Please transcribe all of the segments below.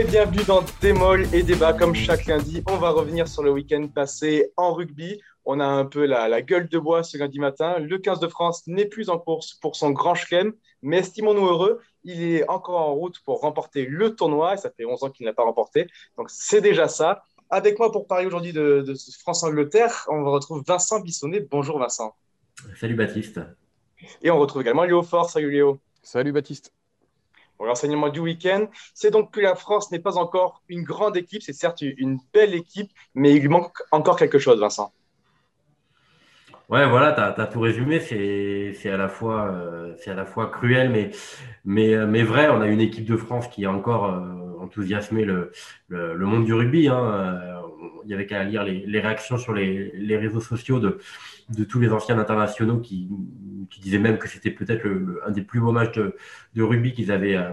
et bienvenue dans Démol et Débat. Comme chaque lundi, on va revenir sur le week-end passé en rugby. On a un peu la, gueule de bois ce lundi matin. Le 15 de France n'est plus en course pour son grand chelem, mais estimons-nous heureux, il est encore en route pour remporter le tournoi. ça fait 11 ans qu'il n'a pas remporté. Donc c'est déjà ça. Avec moi pour parler aujourd'hui de, de France-Angleterre, on retrouve Vincent Bissonnet. Bonjour Vincent. Salut Baptiste. Et on retrouve également Léo Fort. Salut Léo. Salut Baptiste. Pour l'enseignement du week-end, c'est donc que la France n'est pas encore une grande équipe, c'est certes une belle équipe, mais il lui manque encore quelque chose, Vincent. Ouais, voilà, tu as, tout résumé. C'est à, la fois, euh, cruel, euh, mais vrai. On a une équipe de France qui a encore euh, enthousiasmé le, le, monde du rugby. Hein. Il y avait qu'à lire les, réactions sur les, réseaux sociaux de, tous les anciens internationaux qui, disaient même que c'était peut-être un des plus beaux matchs de, rugby qu'ils avaient, euh,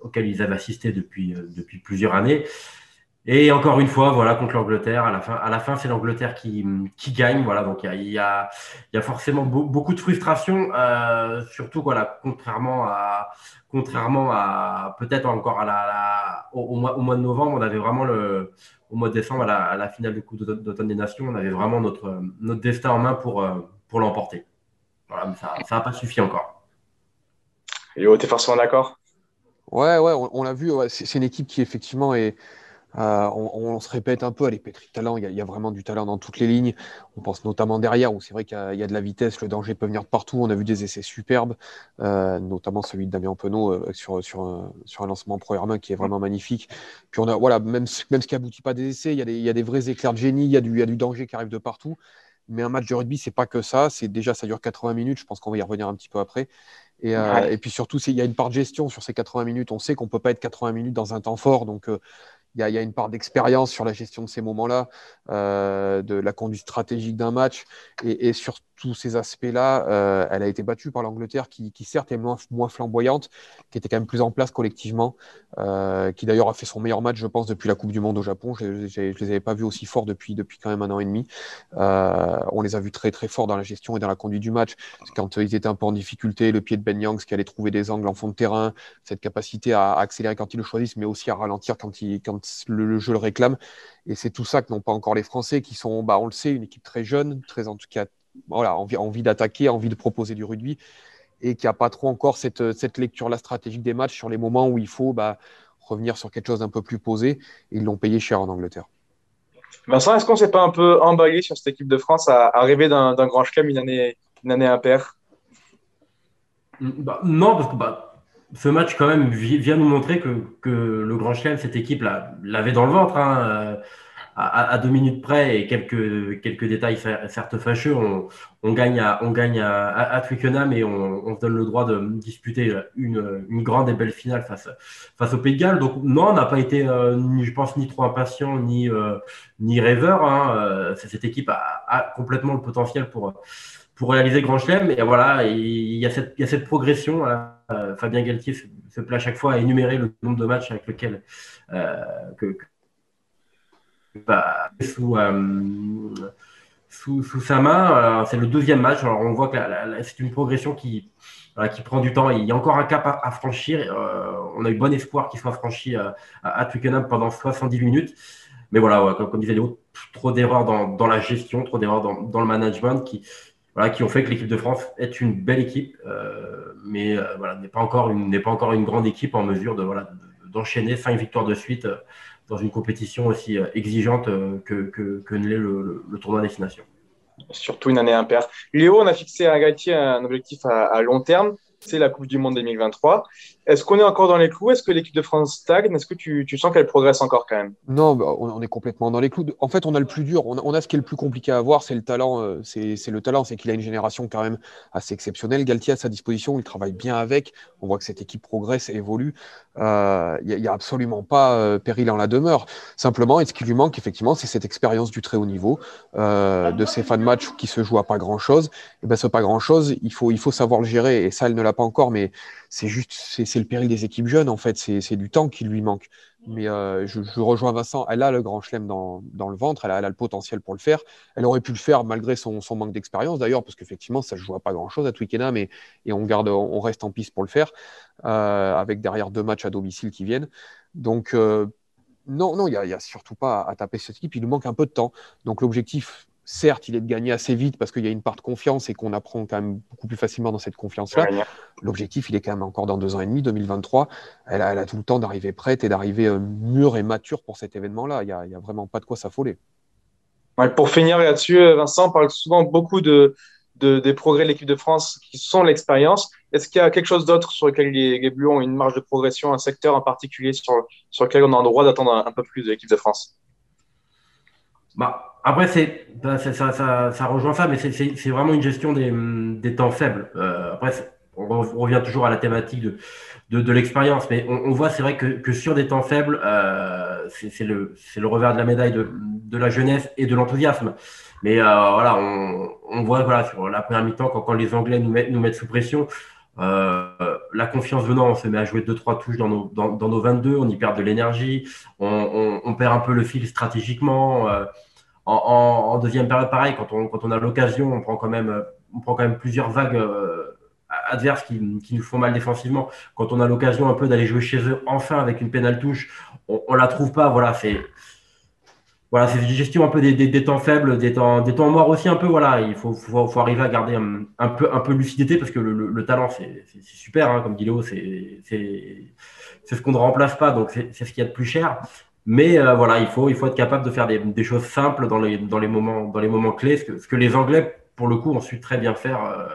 auxquels ils avaient assisté depuis, euh, depuis plusieurs années. Et encore une fois, voilà, contre l'Angleterre, à la fin, à la fin c'est l'Angleterre qui, qui gagne. Voilà, donc il y a, y, a, forcément beaucoup de frustration, euh, surtout voilà, contrairement à, contrairement à peut-être encore à la, au, mois, au, mois, de novembre, on avait vraiment le, au mois de décembre, à la, finale du Coupe d'automne des Nations, on avait vraiment notre, notre destin en main pour, pour l'emporter. Voilà, mais ça n'a pas suffi encore. Et tu es forcément d'accord? Ouais, ouais, on, l'a vu. c'est une équipe qui, effectivement, est. Euh, on, se répète un peu, pétrie de talent. Il y, a, vraiment du talent dans toutes les lignes. On pense notamment derrière, où c'est vrai qu'il y, a de la vitesse, le danger peut venir de partout. On a vu des essais superbes, euh, notamment celui de Damien Penaud euh, sur, sur, un, sur un lancement en première main qui est vraiment magnifique. Puis on a, voilà, même, même ce qui aboutit pas des essais, il y, a des, il y a des vrais éclairs de génie, il y, a du, il y a du danger qui arrive de partout. Mais un match de rugby, c'est pas que ça. C'est déjà, ça dure 80 minutes. Je pense qu'on va y revenir un petit peu après. Et, euh, et puis surtout, il y a une part de gestion sur ces 80 minutes. On sait qu'on peut pas être 80 minutes dans un temps fort. Donc, euh, il y, a, une part d'expérience sur la gestion de ces moments-là, euh, de la conduite stratégique d'un match. Et, sur tous ces aspects-là, euh, elle a été battue par l'Angleterre, qui, certes est moins, moins, flamboyante, qui était quand même plus en place collectivement, euh, qui d'ailleurs a fait son meilleur match, je pense, depuis la Coupe du Monde au Japon. Je ne les avais pas vus aussi forts depuis, depuis quand même un an et demi. on les a vus très très forts dans la gestion et dans la conduite du match. Quand ils étaient un peu en difficulté, le pied de Ben Youngs qui allait trouver des angles en fond de terrain, cette capacité à, accélérer quand ils le choisissent, mais aussi à ralentir quand, il, quand le, jeu le réclame. Et c'est tout ça que n'ont pas encore les Français, qui sont, bah, on le sait, une équipe très jeune, très en tout cas, voilà, envie, envie d'attaquer, envie de proposer du rugby, et qui n'a pas trop encore cette, cette lecture-là stratégique des matchs sur les moments où il faut bah, revenir sur quelque chose d'un peu plus posé. ils l'ont payé cher en Angleterre. Vincent, est-ce qu'on ne s'est pas un peu emballé sur cette équipe de France à, rêver d'un grand chelem une année, une année impaire? Bah, Non, parce que bah, ce match, quand même, vient nous montrer que, que le Grand Chelem, cette équipe l'avait dans le ventre. Hein, euh, à, deux minutes près et quelques, quelques détails certes fâcheux, on, on gagne, à, on gagne à, à, Twickenham et on, on, se donne le droit de disputer une, une, grande et belle finale face, face au Pays de Galles. Donc non, on n'a pas été, euh, je pense, ni trop impatient, ni, euh, ni rêveur. Hein. Cette équipe a, a, complètement le potentiel pour pour réaliser Grand Chelem. Et voilà, il y, a cette, il y a cette progression. Euh, Fabien Galtier se, plaît à chaque fois à énumérer le nombre de matchs avec lequel euh, bah, euh, sous, sous, sa main. c'est le deuxième match. Alors on voit que c'est une progression qui, qui prend du temps. Il y a encore un cap à, franchir. on a eu bon espoir qu'il soit franchi à, à Twickenham pendant 70 minutes. Mais voilà, comme, disait Léo, trop d'erreurs dans, dans, la gestion, trop d'erreurs dans, dans, le management qui, qui ont fait que l'équipe de France est une belle équipe, euh, mais euh, voilà, n'est pas encore une n'est pas encore une grande équipe en mesure de voilà d'enchaîner cinq victoires de suite euh, dans une compétition aussi exigeante que, que, que ne l'est le, tournoi destination. Surtout une année impaire. Léo, on a fixé à Galtier un objectif à long terme c'est la Coupe du Monde 2023. Est-ce qu'on est encore dans les clous? Est-ce que l'équipe de France stagne? Est-ce que tu, sens qu'elle progresse encore quand même? Non, bah, on est complètement dans les clous. En fait, on a le plus dur. On a, ce qui est le plus compliqué à avoir, c'est le talent. Euh, c'est le talent, c'est qu'il a une génération quand même assez exceptionnelle. Galtier à sa disposition, il travaille bien avec. On voit que cette équipe progresse et évolue. Il euh, n'y a, absolument pas euh, péril en la demeure. Simplement, ce qui lui manque, effectivement, c'est cette expérience du très haut niveau, de ces fans de match qui se jouent à pas grand-chose. Et ben, ce pas grand-chose, il faut, il faut savoir le gérer. Et ça, elle ne l'a pas encore, mais c'est juste, c'est le péril des équipes jeunes, en fait. C'est du temps qui lui manque. Mais euh, je, rejoins Vincent, elle a le grand chelem dans, le ventre, elle a, le potentiel pour le faire. Elle aurait pu le faire malgré son, manque d'expérience, d'ailleurs, parce qu'effectivement, ça ne joue à pas grand-chose à Twickenham et, et on, garde, on reste en piste pour le faire, euh, avec derrière deux matchs à domicile qui viennent. Donc, euh, Non, non, il n'y a, surtout pas à, taper cette équipe. Il nous manque un peu de temps. Donc l'objectif, certes, il est de gagner assez vite parce qu'il y a une part de confiance et qu'on apprend quand même beaucoup plus facilement dans cette confiance-là. L'objectif, il est quand même encore dans deux ans et demi, 2023. Elle a, tout le temps d'arriver prête et d'arriver euh, mûre et mature pour cet événement-là. Il n'y a, vraiment pas de quoi s'affoler. pour finir là-dessus, euh, Vincent parle souvent beaucoup de, des progrès de l'équipe de France qui sont l'expérience. Est-ce qu'il y a quelque chose d'autre sur lequel les, les, Bleus ont une marge de progression, un secteur en particulier sur, sur lequel on a le droit d'attendre un, peu plus de l'équipe de France? Bah, Après, c'est, ça, ça, ça, rejoint ça, mais c'est, vraiment une gestion des, des temps faibles. Euh, après, on revient toujours à la thématique de, de, de l'expérience, mais on, on voit, c'est vrai que, que, sur des temps faibles, euh, c'est, le, le revers de la médaille de, de la jeunesse et de l'enthousiasme. Mais euh, voilà, on, on, voit voilà, sur la première mi-temps, quand, quand les Anglais nous mettent, nous mettent sous pression, euh, la confiance venant, on se met à jouer deux trois touches dans nos, dans nos 22, on y perd de l'énergie, on, on, on, perd un peu le fil stratégiquement. Euh, en, deuxième période, pareil, quand on, a l'occasion, on prend quand même, on prend plusieurs vagues euh, adverses qui, nous font mal défensivement. Quand on a l'occasion un peu d'aller jouer chez eux, enfin avec une pénale touche, on, on la trouve pas. Voilà, c'est voilà, une gestion un peu des, temps faibles, des temps, des temps morts aussi un peu. Voilà, il faut, arriver à garder un, peu, lucidité parce que le talent, c'est super, hein, comme dit Léo, c'est ce qu'on ne remplace pas, donc c'est ce qu'il y a de plus cher. Mais euh, voilà, il faut, il faut être capable de faire des, choses simples dans les, dans les, moments, dans les moments clés, ce que, les Anglais, pour le coup, ont su très bien faire euh,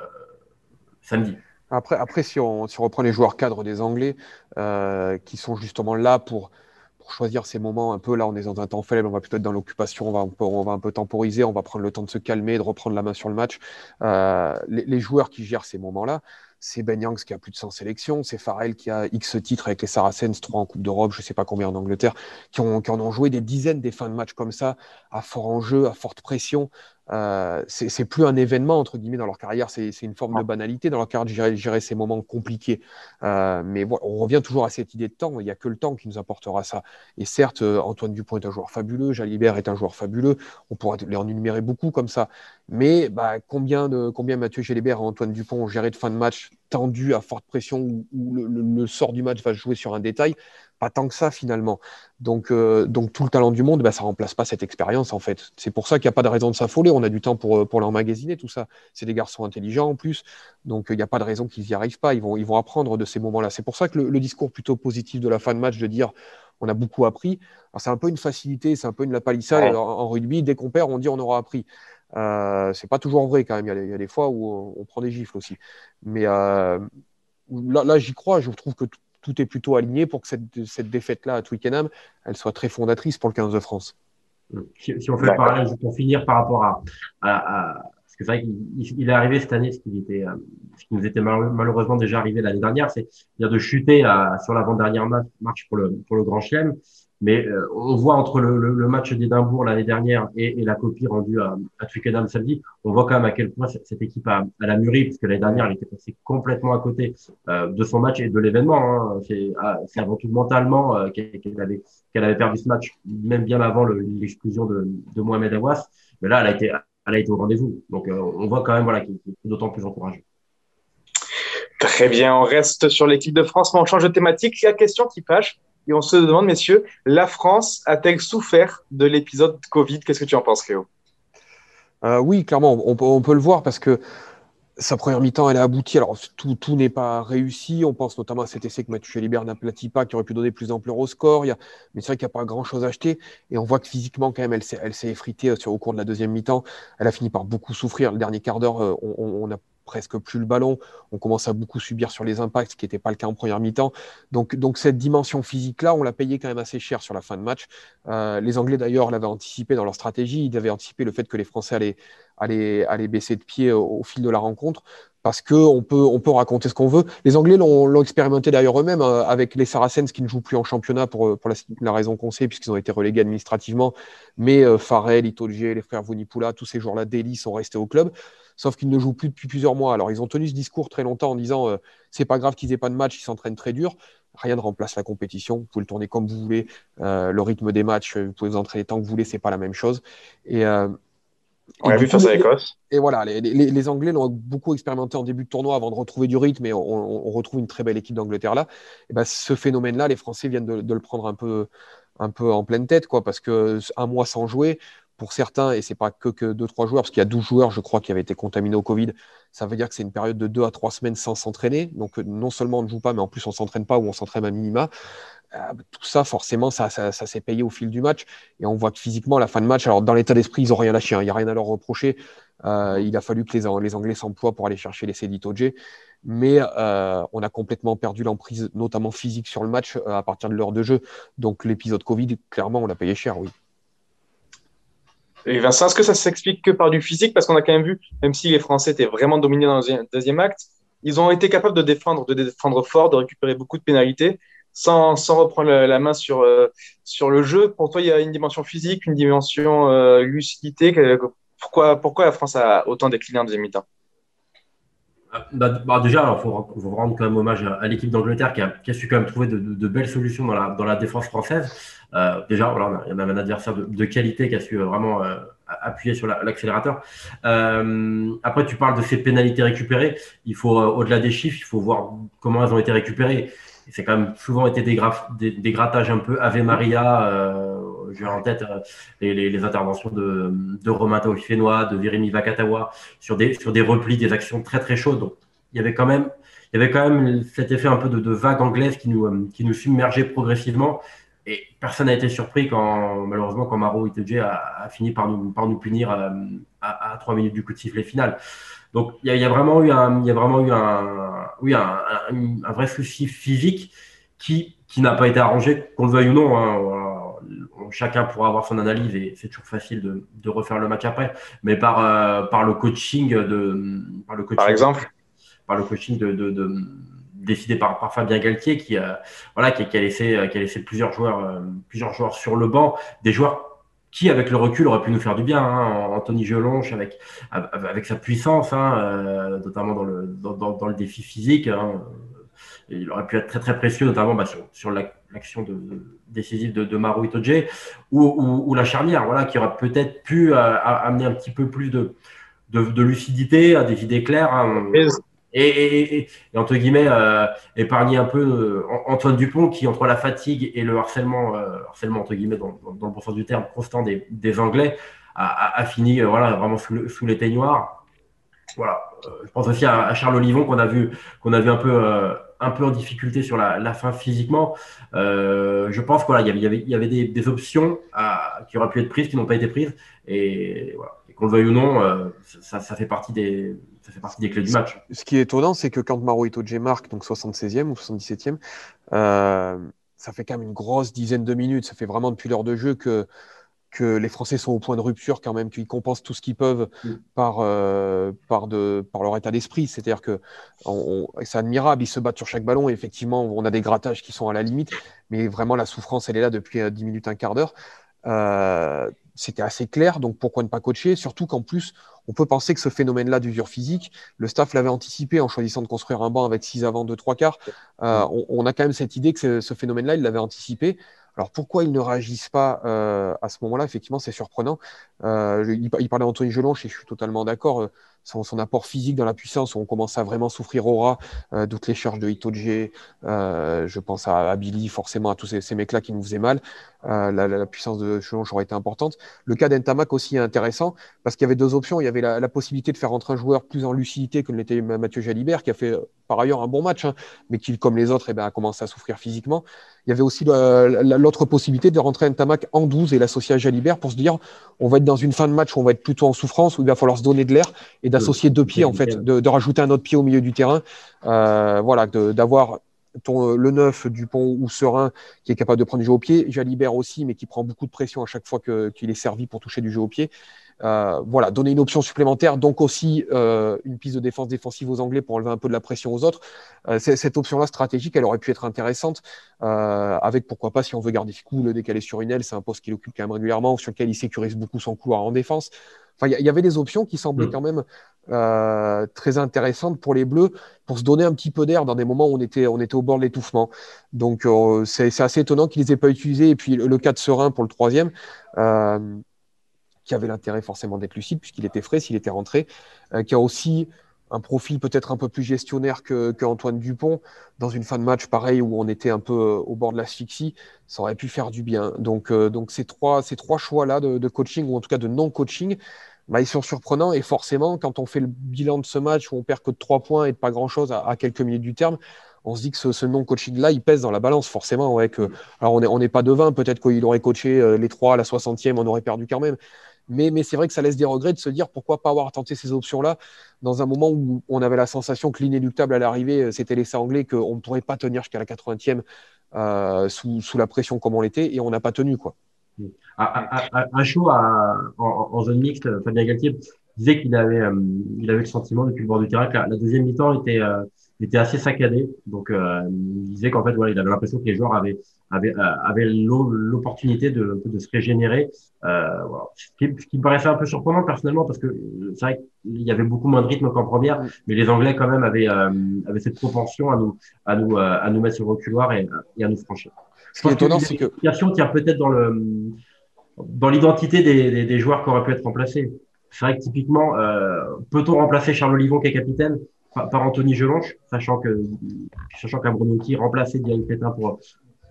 samedi. Après, après si, on, si on reprend les joueurs cadres des Anglais, euh, qui sont justement là pour pour choisir ces moments un peu là on est dans un temps faible on va plutôt être dans l'occupation on va, un peu, on va un peu temporiser on va prendre le temps de se calmer de reprendre la main sur le match les, joueurs qui gèrent ces moments là c'est Ben qui a plus de 100 sélections, c'est Farrell qui a X titres avec les Saracens, 3 en Coupe d'Europe, je ne sais pas combien en Angleterre, qui, ont, qui en ont joué des dizaines des fins de match comme ça, à fort enjeu, à forte pression. Euh, c'est plus un événement, entre guillemets, dans leur carrière, c'est une forme de banalité dans leur carrière de gérer, ces moments compliqués. Euh, mais on revient toujours à cette idée de temps, il n'y a que le temps qui nous apportera ça. Et certes, euh, Antoine Dupont est un joueur fabuleux, Jalibert est un joueur fabuleux, on pourra les en énumérer beaucoup comme ça. Mais bah, combien, de, combien Mathieu Jalibert et Antoine Dupont ont géré de fin de match tendu à forte pression où, où le, le, sort du match va jouer sur un détail? Pas tant que ça finalement. Donc, euh, donc tout le talent du monde, bah, ça remplace pas cette expérience en fait. C'est pour ça qu'il n'y a pas de raison de s'affoler. On a du temps pour, pour l'emmagasiner, tout ça. C'est des garçons intelligents en plus, donc il n'y a pas de raison qu'ils n'y arrivent pas. Ils vont, ils vont apprendre de ces moments-là. C'est pour ça que le, le, discours plutôt positif de la fin de match de dire on a beaucoup appris, c'est un peu une facilité, c'est un peu une la palissade ouais. en, en, rugby. Dès qu'on perd, on dit on aura appris. Euh, c'est pas toujours vrai quand même. Il y, a, il y, a, des fois où on, on prend des gifles aussi. Mais euh, là, là j'y crois. Je trouve que tout est plutôt aligné pour que cette, cette défaite-là à Twickenham, elle soit très fondatrice pour le 15 de France. Si, si on fait le parallèle, pour finir par rapport à, à, à parce que c'est vrai qu'il il est arrivé cette année, ce qui, était, euh, ce qui nous était malheureusement déjà arrivé l'année dernière, c'est de chuter à, sur l'avant-dernière marche pour le, pour le Grand Chelem. Mais euh, on voit entre le, le, le match d'Édimbourg l'année dernière et, et, la copie rendue à, à Twickenham samedi, on voit quand même à quel point cette, équipe a, la mûri, parce que l'année dernière, elle était passée complètement à côté euh, de son match et de l'événement. Hein. C'est ah, avant tout mentalement euh, qu'elle avait, qu'elle avait perdu ce match, même bien avant l'exclusion de, de Mohamed Awas. Mais là, elle a été, elle a été au rendez-vous. Donc, euh, on voit quand même voilà, qu'il est d'autant plus encouragé. Très bien, on reste sur l'équipe de France, mais on change de thématique. La question qui fâche, et on se demande, messieurs, la France a-t-elle souffert de l'épisode Covid? Qu'est-ce que tu en penses, Léo euh, Oui, clairement, on, peut le voir parce que sa première mi-temps, elle a abouti. Alors, tout, n'est pas réussi. On pense notamment à cet essai que Mathieu Libert n'aplatit pas, qui aurait pu donner plus d'ampleur au score. Il y a... Mais c'est vrai qu'il n'y a pas grand-chose à acheter. Et on voit que physiquement, quand même, elle s'est, effritée euh, au cours de la deuxième mi-temps. Elle a fini par beaucoup souffrir. Le dernier quart d'heure, euh, on, on a presque plus le ballon. On commence à beaucoup subir sur les impacts, ce qui n'était pas le cas en première mi-temps. Donc, donc cette dimension physique-là, on l'a payé quand même assez cher sur la fin de match. Euh, les Anglais, d'ailleurs, l'avaient anticipé dans leur stratégie. Ils avaient anticipé le fait que les Français allaient, allaient, allaient baisser de pied au, fil de la rencontre parce qu'on peut, on peut raconter ce qu'on veut. Les Anglais l'ont expérimenté d'ailleurs eux-mêmes euh, avec les Saracens qui ne jouent plus en championnat pour, pour la, raison qu'on sait, puisqu'ils ont été relégués administrativement. Mais euh, Farrell, Itolje, les frères Vunipula, tous ces joueurs-là d'Eli sont restés au club sauf qu'ils ne jouent plus depuis plusieurs mois. Alors, ils ont tenu ce discours très longtemps en disant euh, c'est pas grave qu'ils aient pas de match, ils s'entraînent très dur. Rien ne remplace la compétition. Vous pouvez le tourner comme vous voulez. Euh, le rythme des matchs, vous pouvez vous entraîner tant que vous voulez, c'est pas la même chose. Et, euh, on a vu face à l'Écosse. Et voilà, les, les, les Anglais l'ont beaucoup expérimenté en début de tournoi avant de retrouver du rythme et on, on retrouve une très belle équipe d'Angleterre là. Et ben, ce phénomène-là, les Français viennent de, de, le prendre un peu, un peu en pleine tête, quoi, parce que un mois sans jouer, pour certains, et c'est pas que, que 2-3 joueurs, parce qu'il y a 12 joueurs, je crois, qui avaient été contaminés au Covid, ça veut dire que c'est une période de 2 à 3 semaines sans s'entraîner. Donc, non seulement on ne joue pas, mais en plus, on ne s'entraîne pas ou on s'entraîne à minima. Euh, tout ça, forcément, ça, ça, s'est payé au fil du match. Et on voit que physiquement, à la fin de match, alors dans l'état d'esprit, ils n'ont rien lâché. Hein. Il n'y a rien à leur reprocher. Euh, il a fallu que les, les Anglais s'emploient pour aller chercher les J. Mais euh, on a complètement perdu l'emprise, notamment physique, sur le match à partir de l'heure de jeu. Donc l'épisode Covid, clairement, on l'a payé cher, oui. Et Vincent, est-ce que ça s'explique que par du physique? Parce qu'on a quand même vu, même si les Français étaient vraiment dominés dans le deuxième acte, ils ont été capables de défendre, de défendre fort, de récupérer beaucoup de pénalités sans, sans reprendre la main sur, euh, sur le jeu. Pour toi, il y a une dimension physique, une dimension euh, lucidité. Pourquoi, pourquoi la France a autant décliné en deuxième mi-temps? Bah, bah, déjà, il faut, rendre quand même hommage à, l'équipe d'Angleterre qui a, qui a, su quand même trouver de, de, belles solutions dans la, dans la défense française. Euh, déjà, il y a un adversaire de, de, qualité qui a su vraiment euh, appuyer sur l'accélérateur. Euh, après, tu parles de ces pénalités récupérées. Il faut, au-delà des chiffres, il faut voir comment elles ont été récupérées. C'est quand même souvent été des, des, des, grattages un peu Ave Maria. J'ai en tête les, les, interventions de, de Romain Taofifénois, de Virimi Vakatawa sur des, sur des replis, des actions très très chaudes. Donc, il y avait quand même, il y avait quand même cet effet un peu de, de vague anglaise qui nous, qui nous submergeait progressivement. Et personne n'a été surpris quand, malheureusement, quand Maro Itoje a, fini par nous, par nous punir euh, à, à, 3 minutes du coup de sifflet final. Donc, il y, a vraiment eu un, il y a vraiment eu un, oui, un, vrai souci physique qui, qui n'a pas été arrangé, qu'on le veuille ou non. Hein, chacun pourra avoir son analyse et c'est toujours facile de, de, refaire le match après. Mais par, euh, par le coaching de, par le coaching, par exemple, par le coaching de, de, de décidé par, par Fabien Galtier qui, a, voilà, qui, qui, a laissé, qui a laissé plusieurs joueurs, euh, plusieurs joueurs sur le banc, des joueurs qui, avec le recul, auraient pu nous faire du bien. Hein. Anthony Gelonche, avec, avec sa puissance, hein, euh, notamment dans le, dans, dans, le défi physique. Hein. Il aurait pu être très très précieux, notamment bah, sur, sur l'action de, décisive de, de Maru Itoje ou, ou, ou, la charnière, voilà, qui aurait peut-être pu euh, amener un petit peu plus de, de, de lucidité, à des idées claires. Hein et, entre guillemets euh, épargner un peu euh, Antoine Dupont qui entre la fatigue et le harcèlement, euh, harcèlement entre guillemets dans, dans, le bon sens du terme constant des, des Anglais a, a, fini voilà vraiment sous, sous les teignoirs. Voilà. je pense aussi à, à Charles Olivon qu'on a vu qu'on a vu un peu un peu en difficulté sur la, la fin physiquement. je pense qu'il y avait, il y avait des, des options à, qui auraient pu être prises qui n'ont pas été prises et voilà. qu'on le veuille ou non, ça, ça fait partie des ça fait partie des clés du match. Ce qui est étonnant, c'est que quand Maro Itoje marque, donc 76e ou 77e, euh, ça fait quand même une grosse dizaine de minutes. Ça fait vraiment depuis l'heure de jeu que, que les Français sont au point de rupture quand même, qu'ils compensent tout ce qu'ils peuvent mm. par, euh, par, de, par leur état d'esprit. C'est-à-dire que c'est admirable, ils se battent sur chaque ballon et effectivement, on a des grattages qui sont à la limite, mais vraiment la souffrance, elle est là depuis 10 euh, minutes, un quart d'heure. Euh, c'était assez clair, donc pourquoi ne pas coacher? Surtout qu'en plus, on peut penser que ce phénomène-là d'usure physique, le staff l'avait anticipé en choisissant de construire un banc avec 6 avant, 2, 3 quarts. Euh, on, on, a quand même cette idée que ce, phénomène-là, il l'avait anticipé. Alors pourquoi ils ne réagissent pas euh, à ce moment-là? Effectivement, c'est surprenant. Euh, il, parlait d'Anthony Gelonche et je suis totalement d'accord. Euh, son, apport physique dans la puissance, on commence à vraiment souffrir au ras. Euh, toutes les charges de Itoje, euh, je pense à, à, Billy, forcément à tous ces, ces mecs-là qui nous faisaient mal. Euh, la, puissance de Gelonche aurait été importante. Le cas d'Entamac aussi est intéressant parce qu'il y avait deux options. Il y avait la, possibilité de faire entrer un joueur plus en lucidité que l'était Mathieu Jalibert, qui a fait par ailleurs un bon match, hein, mais qui, comme les autres, eh ben, a commencé à souffrir physiquement. Il y avait aussi l'autre possibilité de rentrer un Tamac en 12 et l'associer à Jalibert pour se dire on va être dans une fin de match où on va être plutôt en souffrance, où il va falloir se donner de l'air et d'associer deux pieds, en fait, de, de, rajouter un autre pied au milieu du terrain. Euh, voilà, d'avoir ton, le neuf Dupont ou Serein qui est capable de prendre du jeu au pied, Jalibert aussi, mais qui prend beaucoup de pression à chaque fois qu'il est servi pour toucher du jeu au pied. Euh, voilà, donner une option supplémentaire, donc aussi euh, une piste de défense défensive aux Anglais pour enlever un peu de la pression aux autres. Euh, cette option-là stratégique, elle aurait pu être intéressante, euh, avec pourquoi pas, si on veut garder Ficou, le décaler sur une aile, c'est un poste qu'il occupe quand même régulièrement, sur lequel il sécurise beaucoup son couloir en défense. Enfin, il y, y, avait des options qui semblaient mmh. quand même euh, très intéressantes pour les Bleus, pour se donner un petit peu d'air dans des moments où on était, on était au bord de l'étouffement. Donc, euh, c'est assez étonnant qu'ils les aient pas utilisés. Et puis, le, le cas de Serein pour le troisième. Euh, qui avait l'intérêt forcément d'être lucide puisqu'il était frais s'il était rentré, qui a aussi un profil peut-être un peu plus gestionnaire que, Antoine Dupont, dans une fin de match pareil où on était un peu au bord de l'asphyxie, ça aurait pu faire du bien. Donc, donc ces trois, choix-là de, coaching, ou en tout cas de non-coaching, bah, ils sont surprenants. Et forcément, quand on fait le bilan de ce match où on perd que de trois points et de pas grand-chose à, quelques minutes du terme, on se dit que ce, non-coaching-là, il pèse dans la balance, forcément. Ouais, alors, on n'est pas devin, peut-être qu'il aurait coaché euh, les trois à la 60e, on aurait perdu quand même. Mais, c'est vrai que ça laisse des regrets de se dire pourquoi pas avoir tenté ces options-là dans un moment où on avait la sensation que l'inéluctable à l'arrivée, euh, c'était l'essai anglais, qu'on ne pourrait pas tenir jusqu'à la 80e euh, sous, la pression comme on l'était, et on n'a pas tenu. quoi. À, chaud, en, zone mixte, Fabien Galtier disait qu'il avait, euh, avait le sentiment depuis le bord du terrain que la, deuxième mi-temps était, assez saccadée. Donc, il disait qu'en fait, voilà, il avait l'impression que les joueurs avaient, avaient, avaient l'opportunité de, de se régénérer. Voilà. Ce, qui, me paraissait un peu surprenant personnellement parce que c'est vrai qu'il y avait beaucoup moins de rythme qu'en première, mais les Anglais quand même avaient, avaient cette propension à nous, à nous, à nous mettre sur le reculoir et, et à nous franchir. Ce qui est étonnant, c'est que. tient peut-être dans le dans l'identité des, des, joueurs qui auraient pu être remplacés. C'est vrai que typiquement, euh, peut-on remplacer Charles Olivon qui est capitaine par, Anthony Gelonche, sachant que sachant qui remplaçait Diane Pétain pour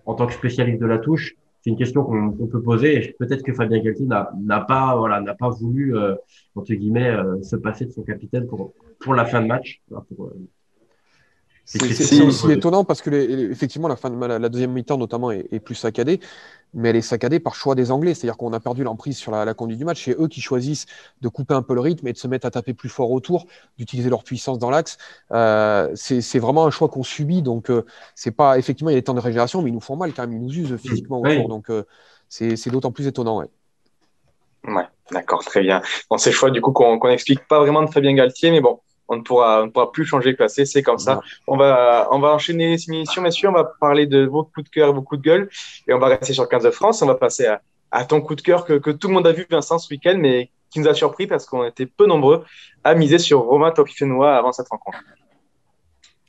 en tant que spécialiste de la touche, c'est une question qu'on peut poser. Peut-être que Fabien Galtier n'a pas voilà n'a pas voulu euh, entre guillemets euh, se passer de son capitaine pour pour la fin de match. Euh, c'est aussi étonnant parce que effectivement la fin de la, deuxième mi-temps notamment est, plus saccadée, mais elle est saccadée par choix des Anglais, c'est-à-dire qu'on a perdu l'emprise sur la, conduite du match. C'est eux qui choisissent de couper un peu le rythme et de se mettre à taper plus fort autour, d'utiliser leur puissance dans l'axe. Euh, c'est vraiment un choix qu'on subit, donc euh, c'est pas effectivement il y a des temps de régénération, mais ils nous font mal quand même, ils nous usent physiquement autour, donc euh, c'est d'autant plus étonnant. Ouais. Ouais, d'accord, très bien. Bon, ces choix du coup qu'on n'explique pas vraiment de Fabien Galtier, mais bon, on ne pourra, pourra plus changer le classé, c'est comme ça. On va, on va enchaîner ces émissions, messieurs. On va parler de vos coups de cœur, vos coups de gueule. Et on va rester sur le 15 de France. On va passer à, ton coup de cœur que, tout le monde a vu, Vincent, ce week-end, mais qui nous a surpris parce qu'on était peu nombreux à miser sur Romain Taufifénois avant cette rencontre.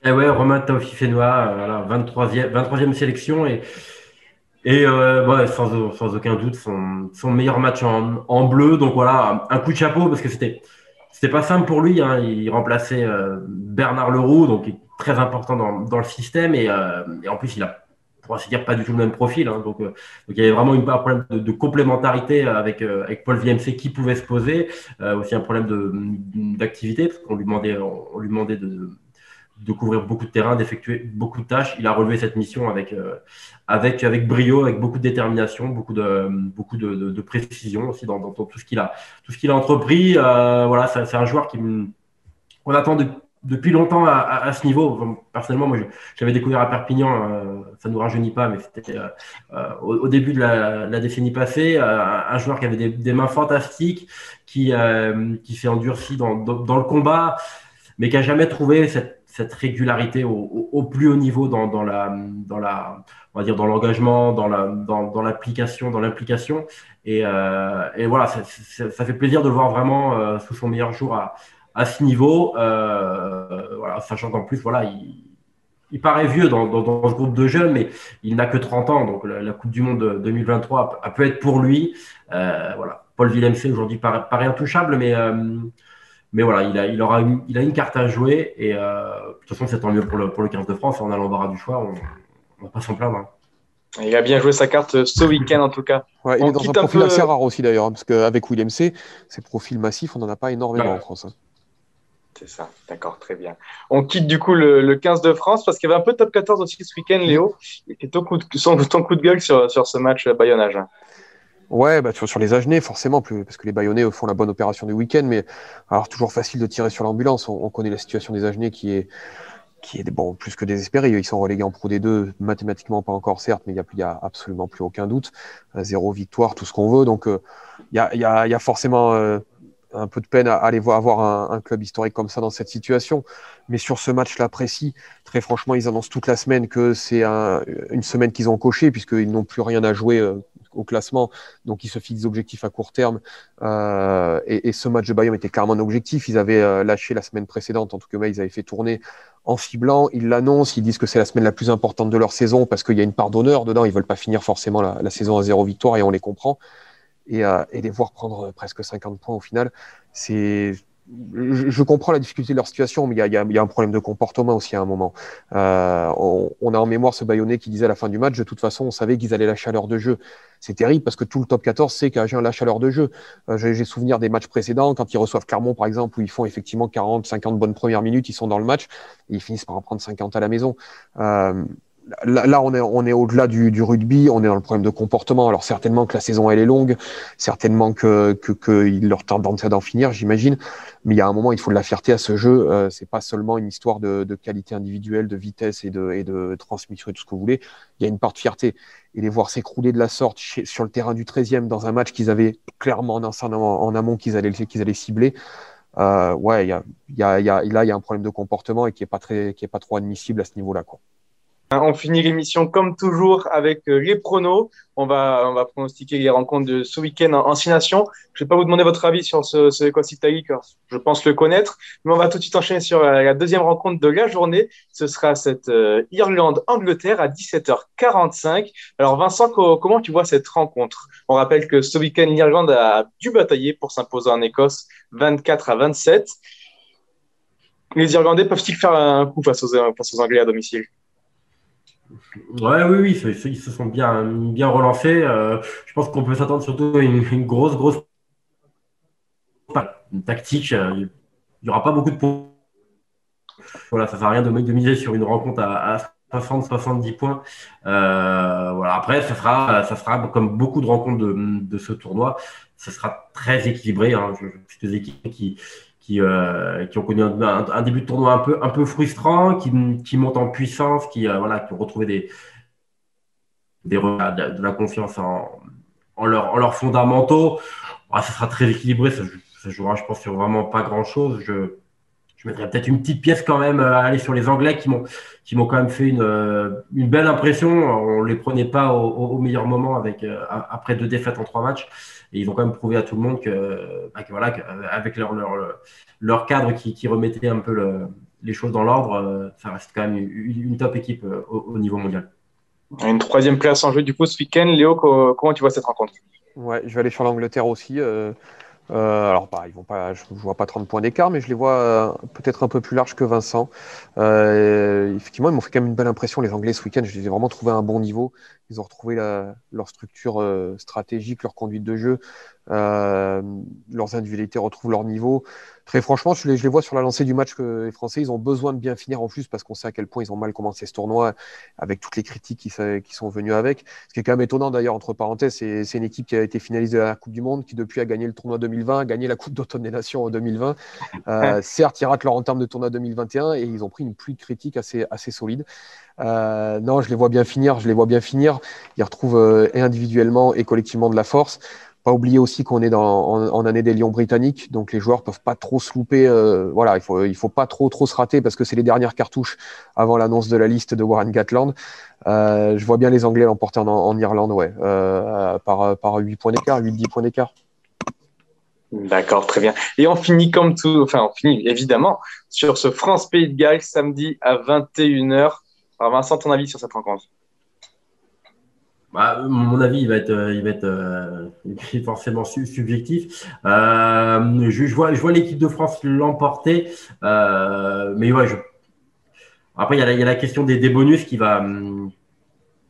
Eh ouais, Romain Taufifénois, euh, 23e, 23e sélection et, et euh, sans, sans, aucun doute son, son meilleur match en, en, bleu. Donc voilà, un coup de chapeau parce que c'était pas simple pour lui. Hein. Il remplaçait euh, Bernard Leroux, donc très important dans, le système. Et, euh, et, en plus, il a, pour ainsi dire, pas du tout le même profil. Hein. Donc, euh, donc, il y avait vraiment une, un problème de, complémentarité avec, avec Paul VMC qui pouvait se poser. aussi un problème d'activité, parce qu'on lui demandait, on lui demandait de, de couvrir beaucoup de terrain, d'effectuer beaucoup de tâches. Il a relevé cette mission avec, euh, avec, avec brio, avec beaucoup de détermination, beaucoup de, beaucoup de, de, précision aussi dans, tout ce qu'il a, tout ce qu'il a entrepris. Euh, voilà, c'est un joueur qui qu'on attend depuis longtemps à, ce niveau. personnellement, moi, j'avais découvert à Perpignan, euh, ça nous rajeunit pas, mais c'était au, au, début de la, la décennie passée, un joueur qui avait des, des mains fantastiques, qui, qui s'est endurci dans, dans, dans, le combat, mais qui a jamais trouvé cette cette régularité au, plus haut niveau dans, la, dans la, on va dire dans l'engagement, dans la, dans, dans l'application, dans l'implication. Et, euh, et voilà, ça, fait plaisir de le voir vraiment euh, sous son meilleur jour à, à ce niveau. Euh, voilà, sachant qu'en plus, voilà, il, il paraît vieux dans, dans, ce groupe de jeunes, mais il n'a que 30 ans. Donc la, Coupe du Monde 2023 peut être pour lui. Euh, voilà, Paul Villemc aujourd'hui paraît, paraît, intouchable, mais mais voilà, il a, il aura une, il a une carte à jouer et euh, de toute façon, c'est tant mieux pour le, pour le 15 de France. On a l'embarras du choix, on ne va pas s'en plaindre. Hein. Il a bien joué sa carte ce week-end en tout cas. Ouais, il est dans un profil assez rare aussi d'ailleurs, hein, parce qu'avec William C, ces profils massifs, on n'en a pas énormément en France. Hein. C'est ça, d'accord, très bien. On quitte du coup le, le 15 de France parce qu'il y avait un peu de top 14 aussi ce week-end, Léo. Et ton coup de, ton coup de gueule sur, sur ce match Bayonnage. Ouais, bah, sur les Agenais, forcément, parce que les Bayonnais font la bonne opération du week-end, mais alors toujours facile de tirer sur l'ambulance. On, connaît la situation des Agenais qui est, qui est bon, plus que désespérée. Ils sont relégués en Pro des deux, mathématiquement pas encore certes, mais il n'y a, a, absolument plus aucun doute. Euh, zéro victoire, tout ce qu'on veut. Donc euh, il y, a, y, a, y, a, forcément euh, un peu de peine à aller voir avoir un, club historique comme ça dans cette situation. Mais sur ce match-là précis, très franchement, ils annoncent toute la semaine que c'est un, une semaine qu'ils ont coché, puisqu'ils n'ont plus rien à jouer au classement, donc ils se fixent des objectifs à court terme. Euh, et, ce match de Bayern était clairement un objectif. Ils avaient euh, lâché la semaine précédente, en tout cas, ils avaient fait tourner en ciblant. Ils l'annoncent, ils disent que c'est la semaine la plus importante de leur saison parce qu'il y a une part d'honneur dedans. Ils veulent pas finir forcément la, la, saison à zéro victoire et on les comprend. Et, euh, et les voir prendre presque 50 points au final, c'est je, comprends la difficulté de leur situation, mais il y, a, un problème de comportement aussi à un moment. Euh, on, a en mémoire ce Bayonnais qui disait à la fin du match, de toute façon, on savait qu'ils allaient lâcher leur de jeu. C'est terrible parce que tout le top 14 sait qu'Agen lâche à l'heure de jeu. Euh, j'ai souvenir des matchs précédents, quand ils reçoivent Clermont, par exemple, où ils font effectivement 40, 50 bonnes premières minutes, ils sont dans le match, et ils finissent par en prendre 50 à la maison. Euh, Là, on est, au-delà du, rugby, on est dans le problème de comportement. Alors certainement que la saison elle est longue, certainement que qu'il leur tente d'en finir, j'imagine. Mais il y a un moment, il faut de la fierté à ce jeu. Euh, c'est pas seulement une histoire de, qualité individuelle, de vitesse et de, transmission et tout ce que vous voulez. Il y a une part de fierté. Et les voir s'écrouler de la sorte sur le terrain du 13e dans un match qu'ils avaient clairement en, amont qu'ils allaient, qu'ils allaient cibler. Ouais, là il y a un problème de comportement et qui est pas pas trop admissible à ce niveau-là, quoi. On finit l'émission comme toujours avec euh, les pronos. On va, on va pronostiquer les rencontres de ce week-end en, Six Nations. Je ne vais pas vous demander votre avis sur ce, ce Écosse Italie, car je pense le connaître. Mais on va tout de suite enchaîner sur euh, la deuxième rencontre de la journée. Ce sera cette euh, Irlande-Angleterre à 17h45. Alors Vincent, comment tu vois cette rencontre? On rappelle que ce week-end, l'Irlande a dû batailler pour s'imposer en Écosse 24 à 27. Les Irlandais peuvent-ils faire un coup face aux Anglais à domicile? Ouais, oui, oui, ils se sont bien, relancés. Euh, je pense qu'on peut s'attendre surtout à une, grosse, grosse tactique. Euh, il n'y aura pas beaucoup de points. Voilà, ça ne sert à rien de, miser sur une rencontre à, 60-70 points. Euh, voilà. Après, ça sera, ça sera comme beaucoup de rencontres de, ce tournoi, ça sera très équilibré. Hein. Je, des équipes qui, qui, euh, qui ont connu un, début de tournoi un peu, un peu frustrant, qui, qui montent en puissance, qui, euh, voilà, qui ont retrouvé des, des de, la confiance en, en, leur, en leurs fondamentaux. Ah, ça sera très équilibré, ça, ça, jouera, je pense, sur vraiment pas grand-chose. Je, je mettrais peut-être une petite pièce quand même à aller sur les Anglais qui m'ont qui m'ont quand même fait une, une belle impression. On les prenait pas au, au meilleur moment avec euh, après deux défaites en trois matchs. Et ils ont quand même prouvé à tout le monde que, bah, voilà, avec leur, leur, leur cadre qui, qui, remettait un peu les choses dans l'ordre, euh, ça reste quand même une, top équipe euh, au, niveau mondial. Une troisième place en jeu du coup ce week-end. Léo, comment tu vois cette rencontre? Ouais, je vais aller sur l'Angleterre aussi. Euh, alors, bah, ils vont pas, je ne vois pas 30 points d'écart, mais je les vois peut-être un peu plus larges que Vincent. effectivement, ils m'ont fait quand même une belle impression, les Anglais, ce week-end. Je les ai vraiment trouvés à un bon niveau. Ils ont retrouvé leur structure euh, stratégique, leur conduite de jeu, euh, leurs individualités retrouvent leur niveau. Très franchement, je les, vois sur la lancée du match que les Français, ils ont besoin de bien finir en plus parce qu'on sait à quel point ils ont mal commencé ce tournoi avec toutes les critiques qui, sont venues avec. Ce qui est quand même étonnant d'ailleurs, entre parenthèses, c'est une équipe qui a été finaliste de la Coupe du Monde, qui depuis a gagné le tournoi 2020, a gagné la Coupe d'automne des Nations en 2020. Euh, certes, ils ratent leur entame de tournoi 2021 et ils ont pris une pluie de critiques assez, assez solide. Euh, non, je les vois bien finir. Je les vois bien finir. Ils retrouvent et individuellement et collectivement de la force. Pas oublier aussi qu'on est en, année des Lions britanniques, donc les joueurs peuvent pas trop se louper. Euh, voilà, il faut faut pas trop trop se rater parce que c'est les dernières cartouches avant l'annonce de la liste de Warren Gatland. Euh, je vois bien les Anglais l'emporter en, en, Irlande, ouais, euh, par par 8 points d'écart, 8-10 points d'écart. D'accord, très bien. Et on finit comme tout, enfin on finit évidemment sur ce France Pays de Galles samedi à 21h. Alors Vincent, ton avis sur cette rencontre? Bah, mon avis, il va être, euh, euh, forcément subjectif. Euh, je, vois, l'équipe de France l'emporter, mais ouais, après il y, a la, question des, bonus qui hum,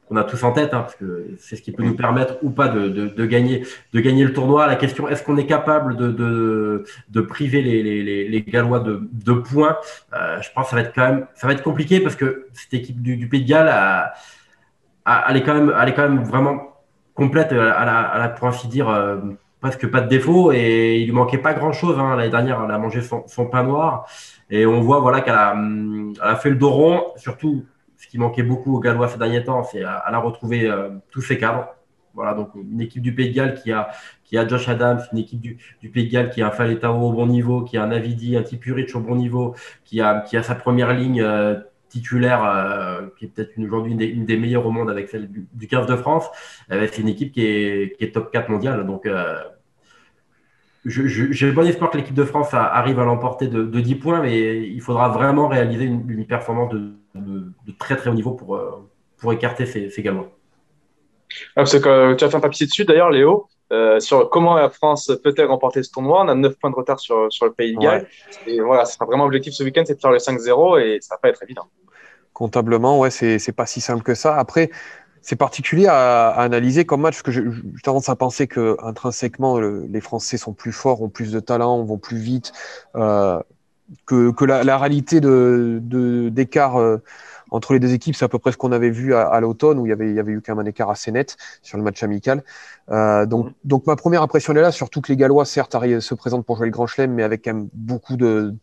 qu'on a tous en tête, hein, parce que c'est ce qui peut nous permettre ou pas de, gagner, le tournoi. La question, est-ce qu'on est capable de, priver les, Gallois de, points? Je pense que ça va être quand même, compliqué parce que cette équipe du, du Pays de Galles a elle est quand même, elle est quand même vraiment complète, la, à la pour ainsi dire, euh, presque pas de défaut. Et il lui manquait pas grand chose. Hein. L'année dernière, elle a mangé son, pain noir. Et on voit voilà, qu'elle a, elle a fait le dos rond. Surtout, ce qui manquait beaucoup aux Gallois ces derniers temps, c'est qu'elle a retrouvé euh, tous ses cadres. Voilà, donc une équipe du Pays de Galles qui a, qui a Josh Adams, une équipe du, Pays de Galles qui a un Faletao au bon niveau, qui a un Avidi, un Tipurich au bon niveau, qui a, qui a sa première ligne euh, titulaire, euh, qui est peut-être aujourd'hui une, des meilleures au monde avec celle du, 15 de France, euh, c'est une équipe qui est, qui est, top 4 mondiale. Donc, euh, j'ai bon espoir que l'équipe de France arrive à l'emporter de, 10 points, mais il faudra vraiment réaliser une, performance de, de, très très haut niveau pour, pour écarter ces, ces Gallois. Ah, parce que tu as fait un papier dessus d'ailleurs, Léo. euh, sur comment la France peut-elle remporter ce tournoi. On a 9 points de retard sur, sur le Pays de Galles. Et voilà, ce sera vraiment l'objectif ce week-end, c'est de faire le 5-0 et ça va pas être évident. Comptablement, ouais, c'est pas si simple que ça. Après, c'est particulier à, analyser comme match, parce que j'ai tendance à penser que intrinsèquement, les Français sont plus forts, ont plus de talent, vont plus vite, euh, que, que la, la, réalité d'écart de, euh, entre les deux équipes, c'est à peu près ce qu'on avait vu à, l'automne, où il y, avait, il y avait eu quand même un écart assez net sur le match amical. Euh, donc, mm-hmm. donc ma première impression est là, surtout que les Gallois, certes, se présentent pour jouer le Grand Chelem, mais avec quand même beaucoup de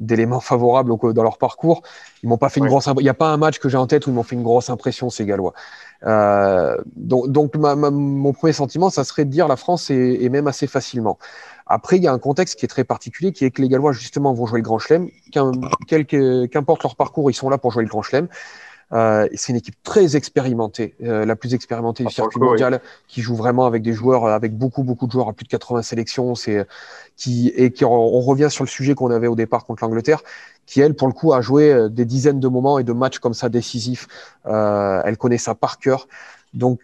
d'éléments favorables dans leur parcours. Ils m'ont pas fait une grosse. Il n'y a pas un match que j'ai en tête où ils m'ont fait une grosse impression ces Gallois. Euh, donc, donc mon premier sentiment, ça serait de dire la France est, même assez facilement. Après, il y a un contexte qui est très particulier, qui est que les Gallois justement vont jouer le Grand Chelem. Qu'importe leur parcours, ils sont là pour jouer le Grand Chelem. Euh, c'est une équipe très expérimentée, euh, la plus expérimentée du ah, circuit mondial, qui joue vraiment avec des joueurs, avec beaucoup beaucoup de joueurs à plus de 80 sélections. C'est qui et qui on revient sur le sujet qu'on avait au départ contre l'Angleterre, qui elle pour le coup a joué euh, des dizaines de moments et de matchs comme ça décisifs. Euh, elle connaît ça par cœur. Donc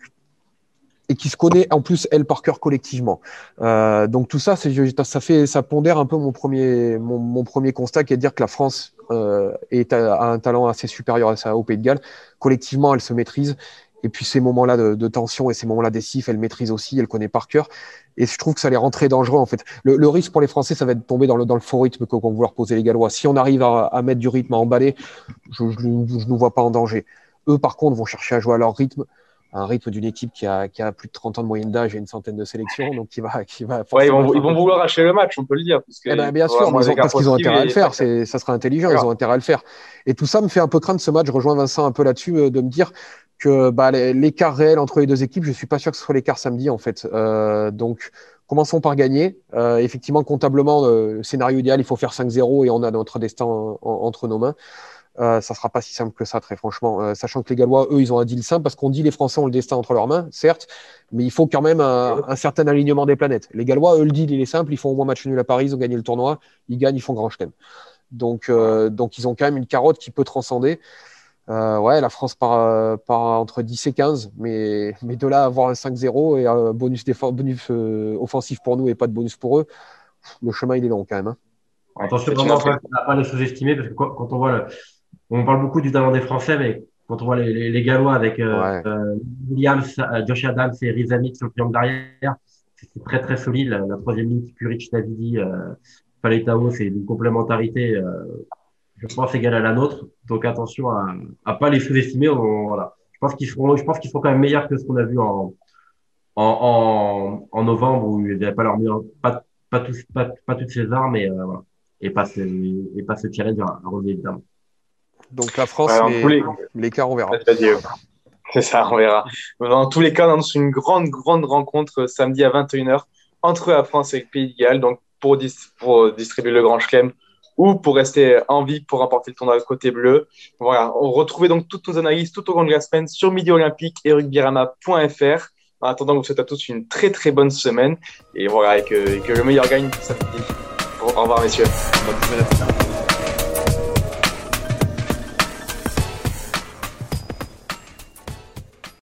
et qui se connaît en plus elle par cœur collectivement. Euh, donc tout ça, ça fait, ça pondère un peu mon premier, mon, premier constat, qui est de dire que la France euh, est a, un talent assez supérieur à ça au Pays de Galles. Collectivement, elle se maîtrise. Et puis ces moments-là de, tension et ces moments-là décisifs, elle maîtrise aussi, elle connaît par cœur. Et je trouve que ça les rend très dangereux en fait. Le, risque pour les Français, ça va être de tomber dans le, dans le faux rythme que vont vouloir poser les Gallois. Si on arrive à, à mettre du rythme à emballer, je ne nous vois pas en danger. Eux, par contre, vont chercher à jouer à leur rythme un rythme d'une équipe qui a, qui a, plus de 30 ans de moyenne d'âge et une centaine de sélections, donc qui va, qui va ouais, ils, vont, ils, vont, vouloir acheter le match, on peut le dire. Parce que eh ben, bien sûr, parce qu'ils ont intérêt à le faire, ça sera intelligent, ils ont intérêt à le faire. Et tout ça me fait un peu craindre ce match, je rejoins Vincent un peu là-dessus, euh, de me dire que bah, l'écart réel entre les deux équipes, je suis pas sûr que ce soit l'écart samedi en fait. Euh, donc commençons par gagner. Euh, effectivement, comptablement, euh, scénario idéal, il faut faire 5-0 et on a notre destin entre nos mains. Euh, ça sera pas si simple que ça, très franchement. Euh, sachant que les Gallois, eux, ils ont un deal simple parce qu'on dit les Français ont le destin entre leurs mains, certes, mais il faut quand même un, certain alignement des planètes. Les Gallois, eux, le deal, il est simple. Ils font au moins match nul à Paris, ils ont gagné le tournoi, ils gagnent, ils font grand chelem. Donc, euh, donc, ils ont quand même une carotte qui peut transcender. Euh, ouais, la France part, par, entre 10 et 15, mais, mais de là à avoir un 5-0 et un bonus, bonus offensif pour nous et pas de bonus pour eux, le chemin il est long quand même. Hein. Attention vraiment à pas les sous-estimer parce que quand on voit le, on parle beaucoup du talent des Français, mais quand on voit les, les, Gallois avec euh, euh Williams, euh, Josh Adams et Rizami sur le triangle d'arrière, c'est très très solide. La, troisième ligne, Kuric, Davidi, euh, Paletao, c'est une complémentarité, euh, je pense, égale à la nôtre. Donc attention à, à pas les sous-estimer. Voilà. Je pense qu'ils seront, je pense qu'ils seront quand même meilleurs que ce qu'on a vu en, en, en, en novembre où ils n'avaient pas leur pas, pas, tous, pas, pas toutes ces armes et, euh, voilà. et pas ce, et pas ce challenge à, à relever évidemment. Donc la France, les... cas, on verra. C'est ça, on verra. Dans tous les cas, on annonce une grande, grande rencontre samedi à 21h entre la France et le Pays de Galles, donc pour, pour distribuer le Grand Chelem ou pour rester en vie pour remporter le tournoi côté bleu. Voilà, on retrouvait donc toutes nos analyses tout au long de la semaine sur Midi Olympique et rugbyrama.fr. En attendant, vous souhaite à tous une très très bonne semaine et voilà, et que, que le meilleur gagne samedi. Au revoir messieurs. Bonne semaine à tous.